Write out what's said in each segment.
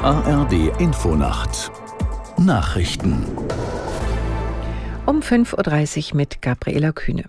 ARD Infonacht Nachrichten um 5.30 Uhr mit Gabriela Kühne.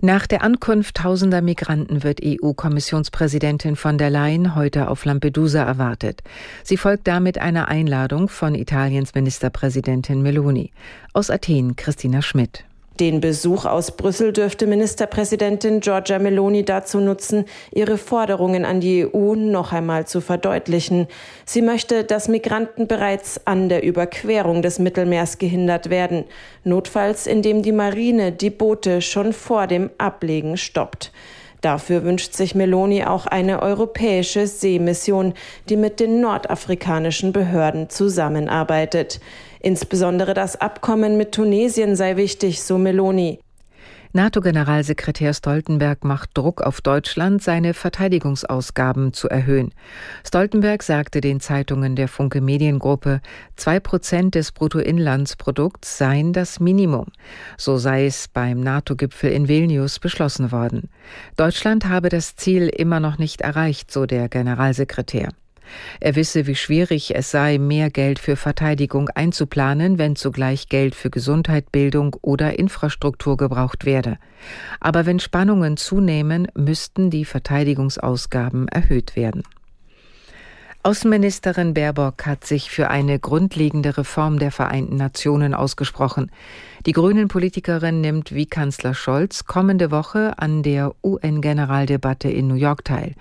Nach der Ankunft tausender Migranten wird EU-Kommissionspräsidentin von der Leyen heute auf Lampedusa erwartet. Sie folgt damit einer Einladung von Italiens Ministerpräsidentin Meloni. Aus Athen Christina Schmidt. Den Besuch aus Brüssel dürfte Ministerpräsidentin Giorgia Meloni dazu nutzen, ihre Forderungen an die EU noch einmal zu verdeutlichen. Sie möchte, dass Migranten bereits an der Überquerung des Mittelmeers gehindert werden, notfalls indem die Marine die Boote schon vor dem Ablegen stoppt. Dafür wünscht sich Meloni auch eine europäische Seemission, die mit den nordafrikanischen Behörden zusammenarbeitet. Insbesondere das Abkommen mit Tunesien sei wichtig, so Meloni. NATO-Generalsekretär Stoltenberg macht Druck auf Deutschland, seine Verteidigungsausgaben zu erhöhen. Stoltenberg sagte den Zeitungen der Funke Mediengruppe, zwei Prozent des Bruttoinlandsprodukts seien das Minimum. So sei es beim NATO-Gipfel in Vilnius beschlossen worden. Deutschland habe das Ziel immer noch nicht erreicht, so der Generalsekretär. Er wisse, wie schwierig es sei, mehr Geld für Verteidigung einzuplanen, wenn zugleich Geld für Gesundheit, Bildung oder Infrastruktur gebraucht werde. Aber wenn Spannungen zunehmen, müssten die Verteidigungsausgaben erhöht werden. Außenministerin Baerbock hat sich für eine grundlegende Reform der Vereinten Nationen ausgesprochen. Die Grünen-Politikerin nimmt wie Kanzler Scholz kommende Woche an der UN-Generaldebatte in New York teil.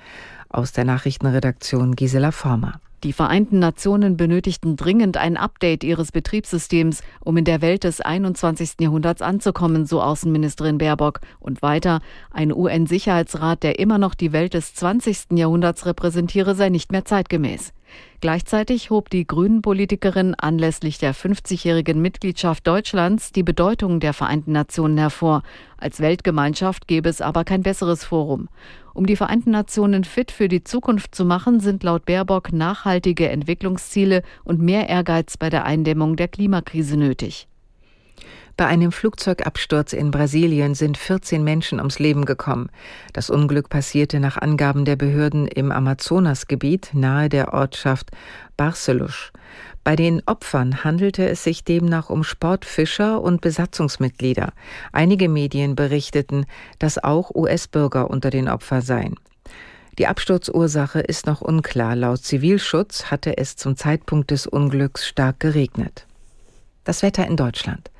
Aus der Nachrichtenredaktion Gisela Former. Die Vereinten Nationen benötigten dringend ein Update ihres Betriebssystems, um in der Welt des 21. Jahrhunderts anzukommen, so Außenministerin Baerbock. Und weiter, ein UN-Sicherheitsrat, der immer noch die Welt des 20. Jahrhunderts repräsentiere, sei nicht mehr zeitgemäß. Gleichzeitig hob die Grünen-Politikerin anlässlich der 50-jährigen Mitgliedschaft Deutschlands die Bedeutung der Vereinten Nationen hervor. Als Weltgemeinschaft gäbe es aber kein besseres Forum. Um die Vereinten Nationen fit für die Zukunft zu machen, sind laut Baerbock nachhaltige Entwicklungsziele und mehr Ehrgeiz bei der Eindämmung der Klimakrise nötig. Bei einem Flugzeugabsturz in Brasilien sind 14 Menschen ums Leben gekommen. Das Unglück passierte nach Angaben der Behörden im Amazonasgebiet nahe der Ortschaft Barcelos. Bei den Opfern handelte es sich demnach um Sportfischer und Besatzungsmitglieder. Einige Medien berichteten, dass auch US-Bürger unter den Opfern seien. Die Absturzursache ist noch unklar. Laut Zivilschutz hatte es zum Zeitpunkt des Unglücks stark geregnet. Das Wetter in Deutschland.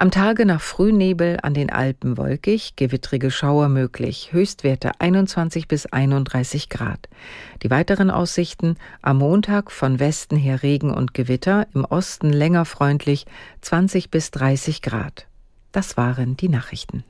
Am Tage nach Frühnebel an den Alpen wolkig, gewittrige Schauer möglich, Höchstwerte 21 bis 31 Grad. Die weiteren Aussichten am Montag von Westen her Regen und Gewitter, im Osten länger freundlich 20 bis 30 Grad. Das waren die Nachrichten.